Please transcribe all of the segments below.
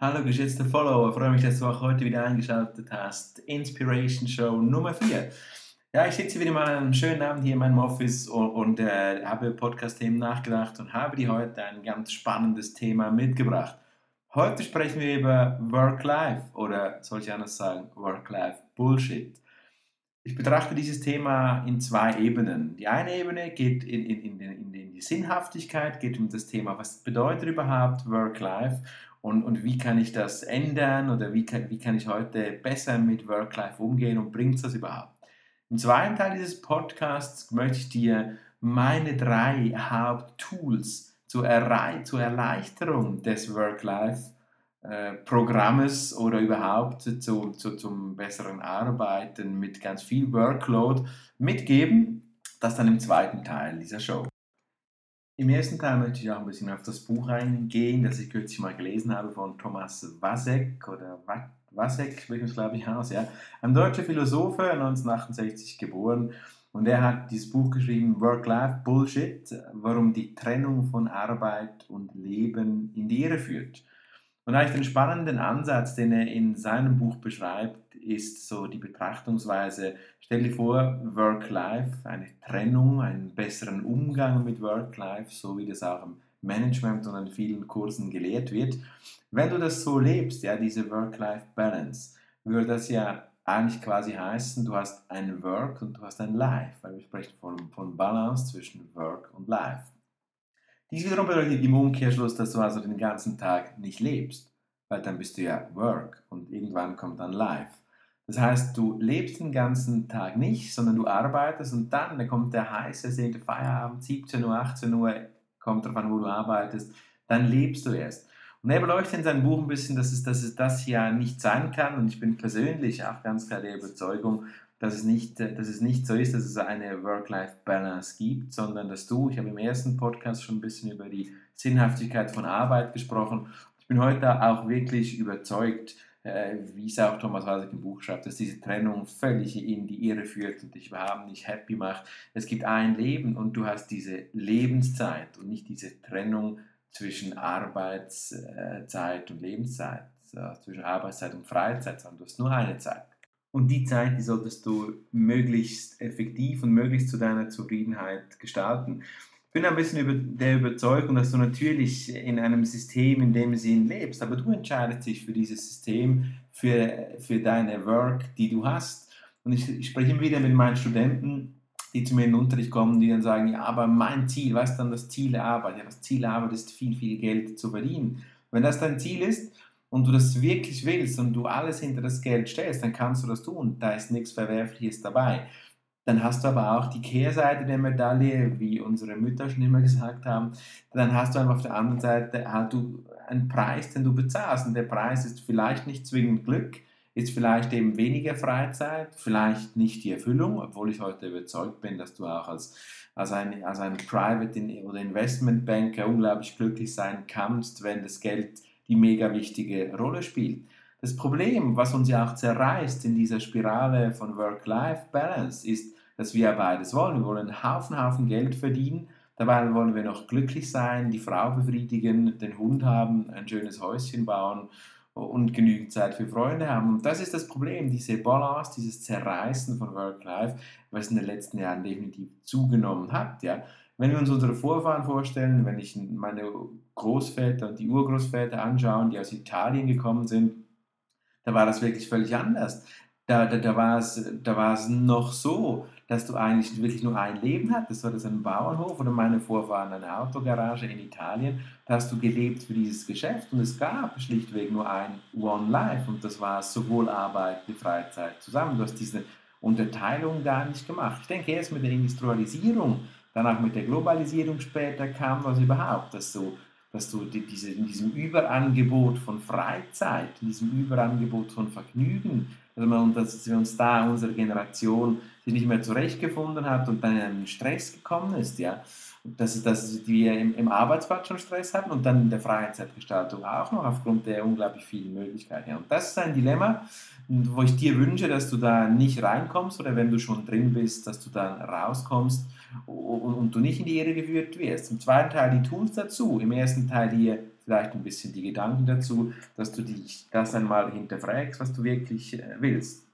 Hallo geschätzte Follower, freue mich, dass du auch heute wieder eingeschaltet hast. Inspiration Show Nummer 4. Ja, ich sitze wieder mal an einem schönen Abend hier in meinem Office und, und äh, habe Podcast-Themen nachgedacht und habe dir heute ein ganz spannendes Thema mitgebracht. Heute sprechen wir über Work-Life oder soll ich anders sagen, Work-Life-Bullshit. Ich betrachte dieses Thema in zwei Ebenen. Die eine Ebene geht in, in, in, in die Sinnhaftigkeit, geht um das Thema, was bedeutet überhaupt Work-Life und, und wie kann ich das ändern oder wie kann, wie kann ich heute besser mit Work-Life umgehen und bringt es das überhaupt? Im zweiten Teil dieses Podcasts möchte ich dir meine drei Haupttools zur, Errei zur Erleichterung des Work-Life-Programmes äh, oder überhaupt zu, zu, zum besseren Arbeiten mit ganz viel Workload mitgeben. Das dann im zweiten Teil dieser Show. Im ersten Teil möchte ich auch ein bisschen auf das Buch eingehen, das ich kürzlich mal gelesen habe von Thomas Wasek oder Wasek, spricht es glaube ich aus, ja. Ein deutscher Philosoph, 1968 geboren. Und er hat dieses Buch geschrieben, Work-Life Bullshit, warum die Trennung von Arbeit und Leben in die Irre führt. Und eigentlich den spannenden Ansatz, den er in seinem Buch beschreibt, ist so die Betrachtungsweise, stell dir vor, Work-Life, eine Trennung, einen besseren Umgang mit Work-Life, so wie das auch im Management und an vielen Kursen gelehrt wird. Wenn du das so lebst, ja, diese Work-Life-Balance, würde das ja eigentlich quasi heißen, du hast ein Work und du hast ein Life, weil wir sprechen von, von Balance zwischen Work und Life. Dies wiederum bedeutet im Umkehrschluss, dass du also den ganzen Tag nicht lebst, weil dann bist du ja Work und irgendwann kommt dann Life. Das heißt, du lebst den ganzen Tag nicht, sondern du arbeitest und dann, dann kommt der heiße, sehnte Feierabend, 17 Uhr, 18 Uhr, kommt darauf an, wo du arbeitest, dann lebst du erst. Und er beleuchtet in seinem Buch ein bisschen, dass es, dass es das ja nicht sein kann und ich bin persönlich auch ganz klar der Überzeugung, dass es nicht, dass es nicht so ist, dass es eine Work-Life-Balance gibt, sondern dass du, ich habe im ersten Podcast schon ein bisschen über die Sinnhaftigkeit von Arbeit gesprochen. Ich bin heute auch wirklich überzeugt, wie es auch Thomas Wasek im Buch schreibt, dass diese Trennung völlig in die Irre führt und dich überhaupt nicht happy macht. Es gibt ein Leben und du hast diese Lebenszeit und nicht diese Trennung zwischen Arbeitszeit und Lebenszeit, zwischen Arbeitszeit und Freizeit, sondern du hast nur eine Zeit. Und die Zeit, die solltest du möglichst effektiv und möglichst zu deiner Zufriedenheit gestalten. Bin ein bisschen über der Überzeugung, dass du natürlich in einem System in dem Sinn lebst, aber du entscheidest dich für dieses System, für, für deine Work, die du hast. Und ich, ich spreche immer wieder mit meinen Studenten, die zu mir in den Unterricht kommen, die dann sagen, ja, aber mein Ziel, was ist dann das Ziel der Arbeit? Ja, das Ziel der Arbeit ist viel, viel Geld zu verdienen. Wenn das dein Ziel ist, und du das wirklich willst und du alles hinter das Geld stellst, dann kannst du das tun. Da ist nichts Verwerfliches dabei. Dann hast du aber auch die Kehrseite der Medaille, wie unsere Mütter schon immer gesagt haben. Dann hast du einfach auf der anderen Seite halt du einen Preis, den du bezahlst. Und der Preis ist vielleicht nicht zwingend Glück, ist vielleicht eben weniger Freizeit, vielleicht nicht die Erfüllung, obwohl ich heute überzeugt bin, dass du auch als, als, ein, als ein Private oder Investment Banker unglaublich glücklich sein kannst, wenn das Geld die mega wichtige Rolle spielt. Das Problem, was uns ja auch zerreißt in dieser Spirale von Work-Life-Balance, ist, dass wir beides wollen. Wir wollen einen Haufen, Haufen Geld verdienen, dabei wollen wir noch glücklich sein, die Frau befriedigen, den Hund haben, ein schönes Häuschen bauen und genügend Zeit für Freunde haben. Und das ist das Problem, diese Balance, dieses Zerreißen von Work-Life, was in den letzten Jahren definitiv zugenommen hat. Ja. Wenn wir uns unsere Vorfahren vorstellen, wenn ich meine Großväter und die Urgroßväter anschaue, die aus Italien gekommen sind, da war das wirklich völlig anders. Da, da, da, war es, da war es noch so, dass du eigentlich wirklich nur ein Leben hattest. Das war das ein Bauernhof oder meine Vorfahren eine Autogarage in Italien. Da hast du gelebt für dieses Geschäft und es gab schlichtweg nur ein One Life und das war sowohl Arbeit wie Freizeit zusammen. Du hast diese Unterteilung gar nicht gemacht. Ich denke, erst mit der Industrialisierung, dann auch mit der Globalisierung später kam was überhaupt, dass so dass du die, diese, in diesem Überangebot von Freizeit, in diesem Überangebot von Vergnügen, dass, man, dass wir uns da, unsere Generation, sich nicht mehr zurechtgefunden hat und dann in einen Stress gekommen ist, ja. Dass, dass wir im, im Arbeitsplatz schon Stress hatten und dann in der Freizeitgestaltung auch noch aufgrund der unglaublich vielen Möglichkeiten. Und das ist ein Dilemma, wo ich dir wünsche, dass du da nicht reinkommst oder wenn du schon drin bist, dass du dann rauskommst und, und du nicht in die Irre geführt wirst. Im zweiten Teil die Tools dazu, im ersten Teil hier vielleicht ein bisschen die Gedanken dazu, dass du dich das einmal hinterfragst, was du wirklich äh, willst.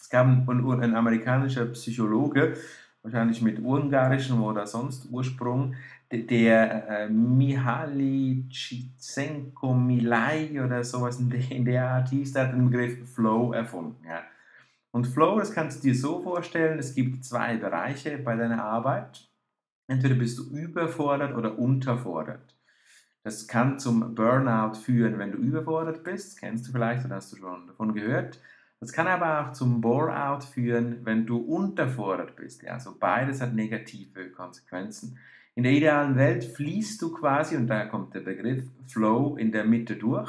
Es gab ein, ein amerikanischer Psychologe, wahrscheinlich mit ungarischem oder sonst Ursprung, der äh, Mihaly Csikszentmihalyi oder sowas in der, in der Art hieß, der hat den Begriff Flow erfunden. Ja. Und Flow, das kannst du dir so vorstellen, es gibt zwei Bereiche bei deiner Arbeit. Entweder bist du überfordert oder unterfordert. Das kann zum Burnout führen, wenn du überfordert bist, kennst du vielleicht oder hast du schon davon gehört. Das kann aber auch zum Bore-out führen, wenn du unterfordert bist. Also beides hat negative Konsequenzen. In der idealen Welt fließt du quasi, und daher kommt der Begriff Flow, in der Mitte durch.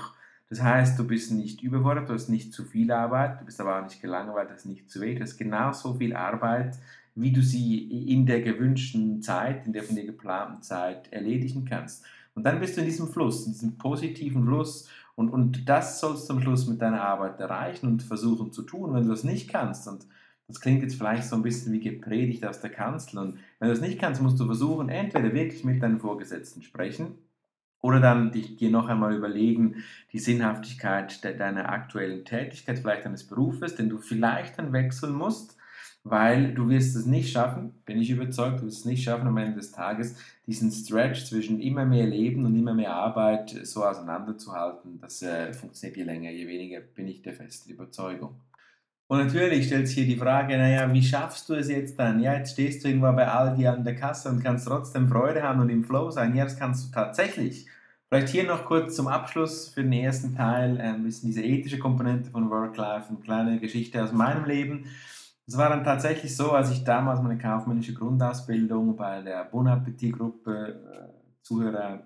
Das heißt, du bist nicht überfordert, du hast nicht zu viel Arbeit, du bist aber auch nicht gelangweilt, du hast nicht zu wenig, du hast genauso viel Arbeit, wie du sie in der gewünschten Zeit, in der von dir geplanten Zeit erledigen kannst. Und dann bist du in diesem Fluss, in diesem positiven Fluss und, und das sollst du am Schluss mit deiner Arbeit erreichen und versuchen zu tun. Wenn du das nicht kannst, und das klingt jetzt vielleicht so ein bisschen wie gepredigt aus der Kanzel, und wenn du das nicht kannst, musst du versuchen, entweder wirklich mit deinen Vorgesetzten sprechen, oder dann dich, dir noch einmal überlegen, die Sinnhaftigkeit de, deiner aktuellen Tätigkeit, vielleicht deines Berufes, den du vielleicht dann wechseln musst, weil du wirst es nicht schaffen, bin ich überzeugt, du wirst es nicht schaffen am Ende des Tages, diesen Stretch zwischen immer mehr Leben und immer mehr Arbeit so auseinanderzuhalten. Das äh, funktioniert je länger, je weniger, bin ich der festen Überzeugung. Und natürlich stellt sich hier die Frage, naja, wie schaffst du es jetzt dann? Ja, jetzt stehst du irgendwo bei Aldi an der Kasse und kannst trotzdem Freude haben und im Flow sein. Ja, das kannst du tatsächlich. Vielleicht hier noch kurz zum Abschluss für den ersten Teil äh, ein bisschen diese ethische Komponente von Work-Life, eine kleine Geschichte aus meinem Leben. Es war dann tatsächlich so, als ich damals meine kaufmännische Grundausbildung bei der Bon Appetit Gruppe, äh, Zuhörer,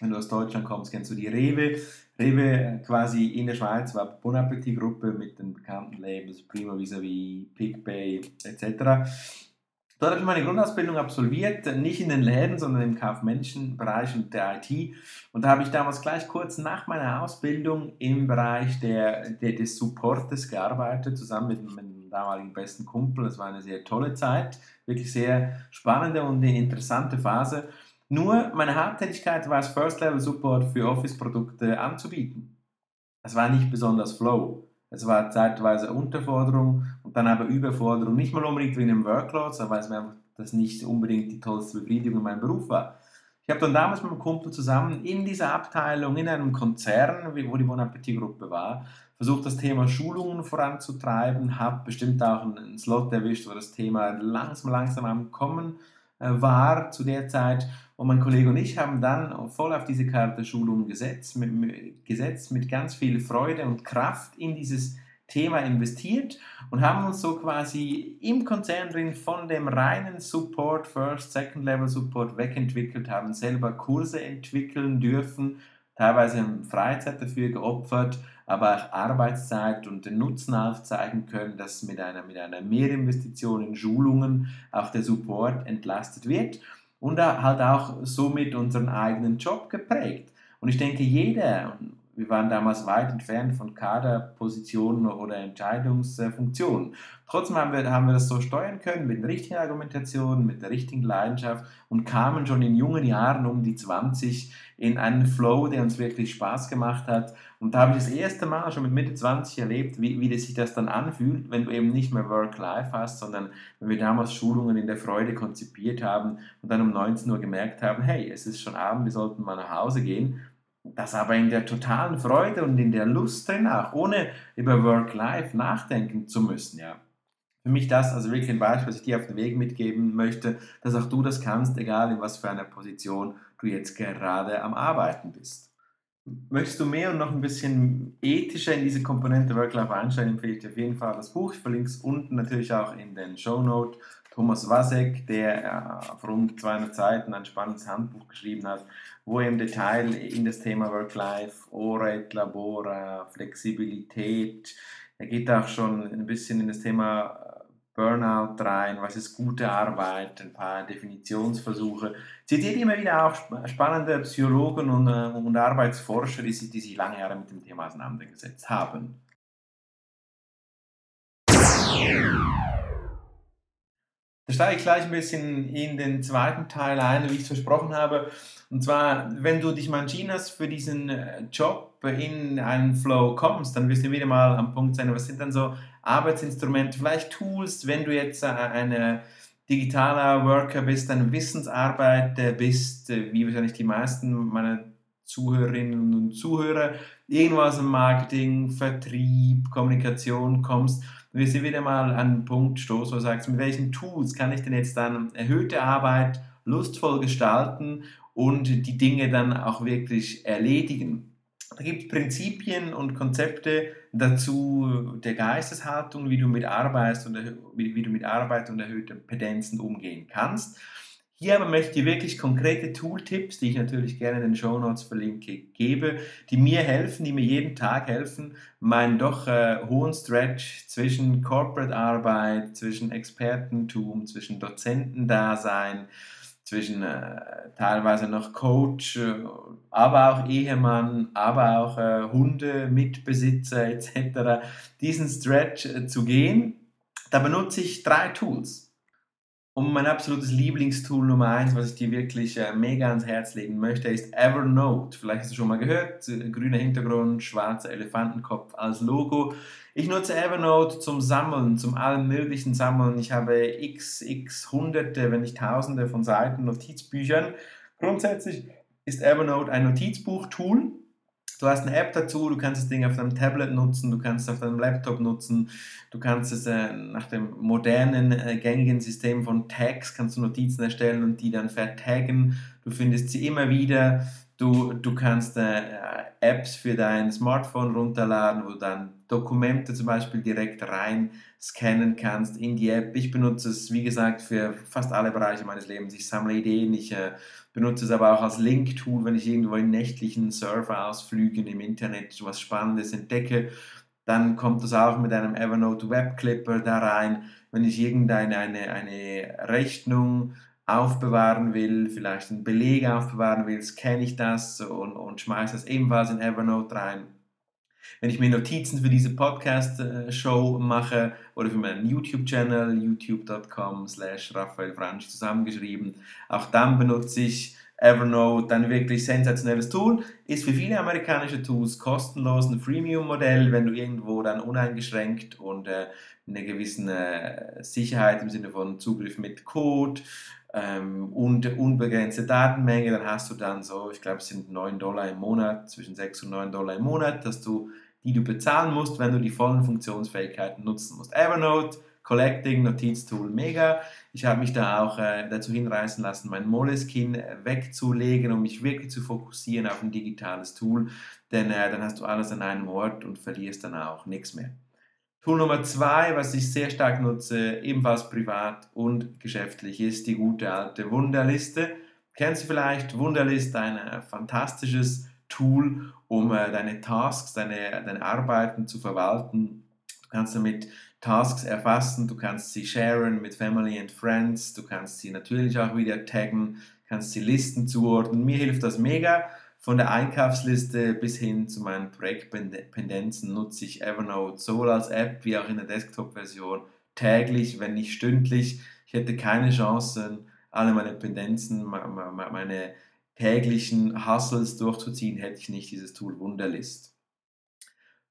wenn du aus Deutschland kommst, kennst du die Rewe. Rewe äh, quasi in der Schweiz war Bon Appetit Gruppe mit den bekannten Labels Prima Vis-a-vis, PicPay etc. Dort habe ich meine Grundausbildung absolviert, nicht in den Läden, sondern im kaufmännischen Bereich und der IT. Und da habe ich damals gleich kurz nach meiner Ausbildung im Bereich der, der des Supportes gearbeitet, zusammen mit damaligen besten Kumpel. Das war eine sehr tolle Zeit, wirklich sehr spannende und interessante Phase. Nur meine Haupttätigkeit war es, First Level Support für Office-Produkte anzubieten. Es war nicht besonders flow. Es war zeitweise Unterforderung und dann aber Überforderung. Nicht mal unbedingt wegen dem Workload, sondern weil es mir einfach das nicht unbedingt die tollste Befriedigung in meinem Beruf war. Ich habe dann damals mit meinem Kumpel zusammen in dieser Abteilung, in einem Konzern, wo die Bon Appetit Gruppe war, versucht, das Thema Schulungen voranzutreiben, habe bestimmt auch einen Slot erwischt, wo das Thema langsam, langsam am Kommen äh, war zu der Zeit. Und mein Kollege und ich haben dann voll auf diese Karte Schulung gesetzt, mit, gesetzt, mit ganz viel Freude und Kraft in dieses Thema investiert und haben uns so quasi im Konzern drin von dem reinen Support, First, Second Level Support wegentwickelt, haben selber Kurse entwickeln dürfen, teilweise Freizeit dafür geopfert, aber auch Arbeitszeit und den Nutzen aufzeigen können, dass mit einer, mit einer Mehrinvestition in Schulungen auch der Support entlastet wird und halt auch somit unseren eigenen Job geprägt. Und ich denke, jeder, wir waren damals weit entfernt von Kaderpositionen oder Entscheidungsfunktionen. Trotzdem haben wir, haben wir das so steuern können mit der richtigen Argumentation, mit der richtigen Leidenschaft und kamen schon in jungen Jahren um die 20 in einen Flow, der uns wirklich Spaß gemacht hat. Und da habe ich das erste Mal schon mit Mitte 20 erlebt, wie, wie sich das dann anfühlt, wenn du eben nicht mehr Work-Life hast, sondern wenn wir damals Schulungen in der Freude konzipiert haben und dann um 19 Uhr gemerkt haben, hey, es ist schon Abend, wir sollten mal nach Hause gehen das aber in der totalen Freude und in der Lust drin auch, ohne über Work-Life nachdenken zu müssen. Ja. für mich das also wirklich ein Beispiel, was ich dir auf den Weg mitgeben möchte, dass auch du das kannst, egal in was für einer Position du jetzt gerade am Arbeiten bist. Möchtest du mehr und noch ein bisschen ethischer in diese Komponente Work-Life einsteigen, empfehle ich dir auf jeden Fall das Buch. Ich verlinke es unten natürlich auch in den Show Notes. Thomas Wasek, der auf rund 200 Seiten ein spannendes Handbuch geschrieben hat, wo er im Detail in das Thema Work-Life, Ora Labora, Flexibilität, er geht auch schon ein bisschen in das Thema Burnout rein, was ist gute Arbeit, ein paar Definitionsversuche. Zitiert immer wieder auch spannende Psychologen und, äh, und Arbeitsforscher, die die sich lange Jahre mit dem Thema auseinandergesetzt haben. Da steige ich gleich ein bisschen in den zweiten Teil ein, wie ich es versprochen habe. Und zwar, wenn du dich mal entschieden hast für diesen äh, Job in einen Flow kommst, dann wirst du wieder mal am Punkt sein, was sind dann so Arbeitsinstrumente, vielleicht Tools, wenn du jetzt äh, ein digitaler Worker bist, ein Wissensarbeiter bist, äh, wie wahrscheinlich die meisten meiner Zuhörerinnen und Zuhörer, irgendwas im Marketing, Vertrieb, Kommunikation kommst, dann wirst du wieder mal an einen Punkt stoßen, wo du sagst, mit welchen Tools kann ich denn jetzt dann erhöhte Arbeit lustvoll gestalten und die Dinge dann auch wirklich erledigen. Da gibt es Prinzipien und Konzepte dazu der Geisteshaltung, wie du mit Arbeit und, wie, wie du mit Arbeit und erhöhten Pedenzen umgehen kannst. Hier aber möchte ich wirklich konkrete Tooltips, die ich natürlich gerne in den Show Notes verlinke, gebe, die mir helfen, die mir jeden Tag helfen, meinen doch äh, hohen Stretch zwischen Corporate-Arbeit, zwischen Expertentum, zwischen Dozentendasein, zwischen äh, teilweise noch Coach, äh, aber auch Ehemann, aber auch äh, Hunde, Mitbesitzer etc., diesen Stretch äh, zu gehen. Da benutze ich drei Tools. Und mein absolutes Lieblingstool Nummer eins, was ich dir wirklich äh, mega ans Herz legen möchte, ist Evernote. Vielleicht hast du schon mal gehört, äh, grüner Hintergrund, schwarzer Elefantenkopf als Logo. Ich nutze Evernote zum Sammeln, zum allen möglichen Sammeln. Ich habe x, x hunderte, wenn nicht tausende von Seiten Notizbüchern. Grundsätzlich ist Evernote ein Notizbuch-Tool, Du hast eine App dazu, du kannst das Ding auf deinem Tablet nutzen, du kannst es auf deinem Laptop nutzen, du kannst es äh, nach dem modernen, äh, gängigen System von Tags, kannst du Notizen erstellen und die dann vertaggen. Du findest sie immer wieder. Du, du kannst äh, Apps für dein Smartphone runterladen, wo du dann Dokumente zum Beispiel direkt rein scannen kannst in die App. Ich benutze es, wie gesagt, für fast alle Bereiche meines Lebens. Ich sammle Ideen, ich äh, benutze es aber auch als Link-Tool, wenn ich irgendwo in nächtlichen Surfer-Ausflügen im Internet was Spannendes entdecke. Dann kommt das auch mit einem Evernote Web Clipper da rein. Wenn ich irgendeine eine, eine Rechnung aufbewahren will, vielleicht einen Beleg aufbewahren will, scanne ich das und, und schmeiße das ebenfalls in Evernote rein. Wenn ich mir Notizen für diese Podcast-Show mache oder für meinen YouTube-Channel, youtube.com slash Raphael Fransch zusammengeschrieben, auch dann benutze ich Evernote, ein wirklich sensationelles Tool, ist für viele amerikanische Tools kostenlos, ein Freemium-Modell, wenn du irgendwo dann uneingeschränkt und äh, eine gewisse äh, Sicherheit im Sinne von Zugriff mit Code ähm, und unbegrenzte Datenmenge, dann hast du dann so, ich glaube es sind 9 Dollar im Monat, zwischen 6 und 9 Dollar im Monat, dass du, die du bezahlen musst, wenn du die vollen Funktionsfähigkeiten nutzen musst. Evernote, Collecting, Notiztool, mega. Ich habe mich da auch äh, dazu hinreißen lassen, mein Moleskine wegzulegen, um mich wirklich zu fokussieren auf ein digitales Tool, denn äh, dann hast du alles an einem Ort und verlierst dann auch nichts mehr. Tool Nummer zwei, was ich sehr stark nutze, ebenfalls privat und geschäftlich, ist die gute alte Wunderliste. Kennst du vielleicht Wunderlist, ein äh, fantastisches Tool, um äh, deine Tasks, deine, deine Arbeiten zu verwalten. Du kannst damit Tasks erfassen, du kannst sie sharen mit Family and Friends, du kannst sie natürlich auch wieder taggen, kannst sie Listen zuordnen. Mir hilft das mega von der Einkaufsliste bis hin zu meinen Projektpendenzen nutze ich Evernote sowohl als App wie auch in der Desktop-Version täglich, wenn nicht stündlich. Ich hätte keine Chance, alle meine Pendenzen, meine täglichen Hustles durchzuziehen, hätte ich nicht dieses Tool Wunderlist.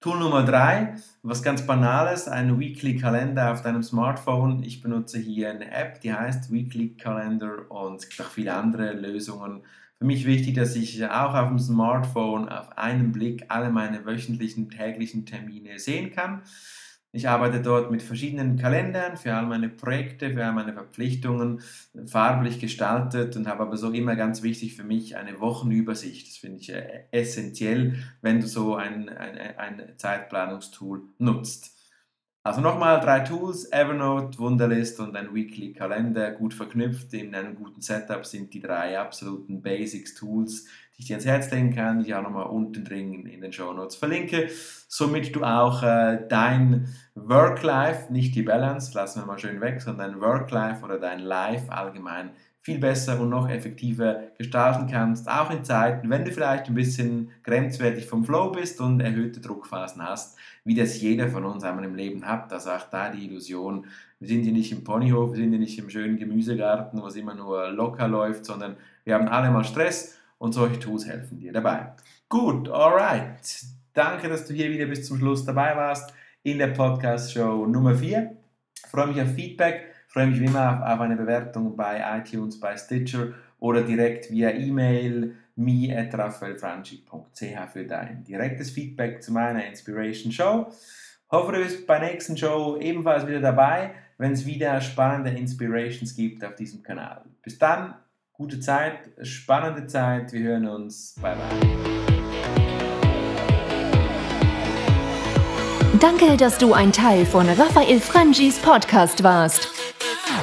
Tool Nummer drei, was ganz Banales, ein Weekly Kalender auf deinem Smartphone. Ich benutze hier eine App, die heißt Weekly Calendar und es gibt auch viele andere Lösungen für mich wichtig, dass ich auch auf dem Smartphone auf einen Blick alle meine wöchentlichen, täglichen Termine sehen kann. Ich arbeite dort mit verschiedenen Kalendern für all meine Projekte, für all meine Verpflichtungen, farblich gestaltet und habe aber so immer ganz wichtig für mich eine Wochenübersicht. Das finde ich äh, essentiell, wenn du so ein, ein, ein Zeitplanungstool nutzt. Also nochmal drei Tools, Evernote, Wunderlist und ein Weekly Kalender, gut verknüpft in einem guten Setup sind die drei absoluten Basics Tools, die ich dir ans Herz legen kann, die ich auch nochmal unten drin in den Show Notes verlinke, somit du auch äh, dein Work-Life, nicht die Balance, lassen wir mal schön weg, sondern dein Work-Life oder dein Life allgemein viel besser und noch effektiver gestalten kannst, auch in Zeiten, wenn du vielleicht ein bisschen grenzwertig vom Flow bist und erhöhte Druckphasen hast, wie das jeder von uns einmal im Leben hat. Da sagt da die Illusion, wir sind hier nicht im Ponyhof, wir sind hier nicht im schönen Gemüsegarten, wo es immer nur locker läuft, sondern wir haben alle mal Stress und solche Tools helfen dir dabei. Gut, alright. Danke, dass du hier wieder bis zum Schluss dabei warst in der Podcast-Show Nummer 4. Ich freue mich auf Feedback freue mich wie immer auf eine Bewertung bei iTunes, bei Stitcher oder direkt via E-Mail me.raphaelfranchi.ch für dein direktes Feedback zu meiner Inspiration Show. Hoffe, du bist bei der nächsten Show ebenfalls wieder dabei, wenn es wieder spannende Inspirations gibt auf diesem Kanal. Bis dann, gute Zeit, spannende Zeit, wir hören uns. Bye bye. Danke, dass du ein Teil von Raphael Frangis Podcast warst.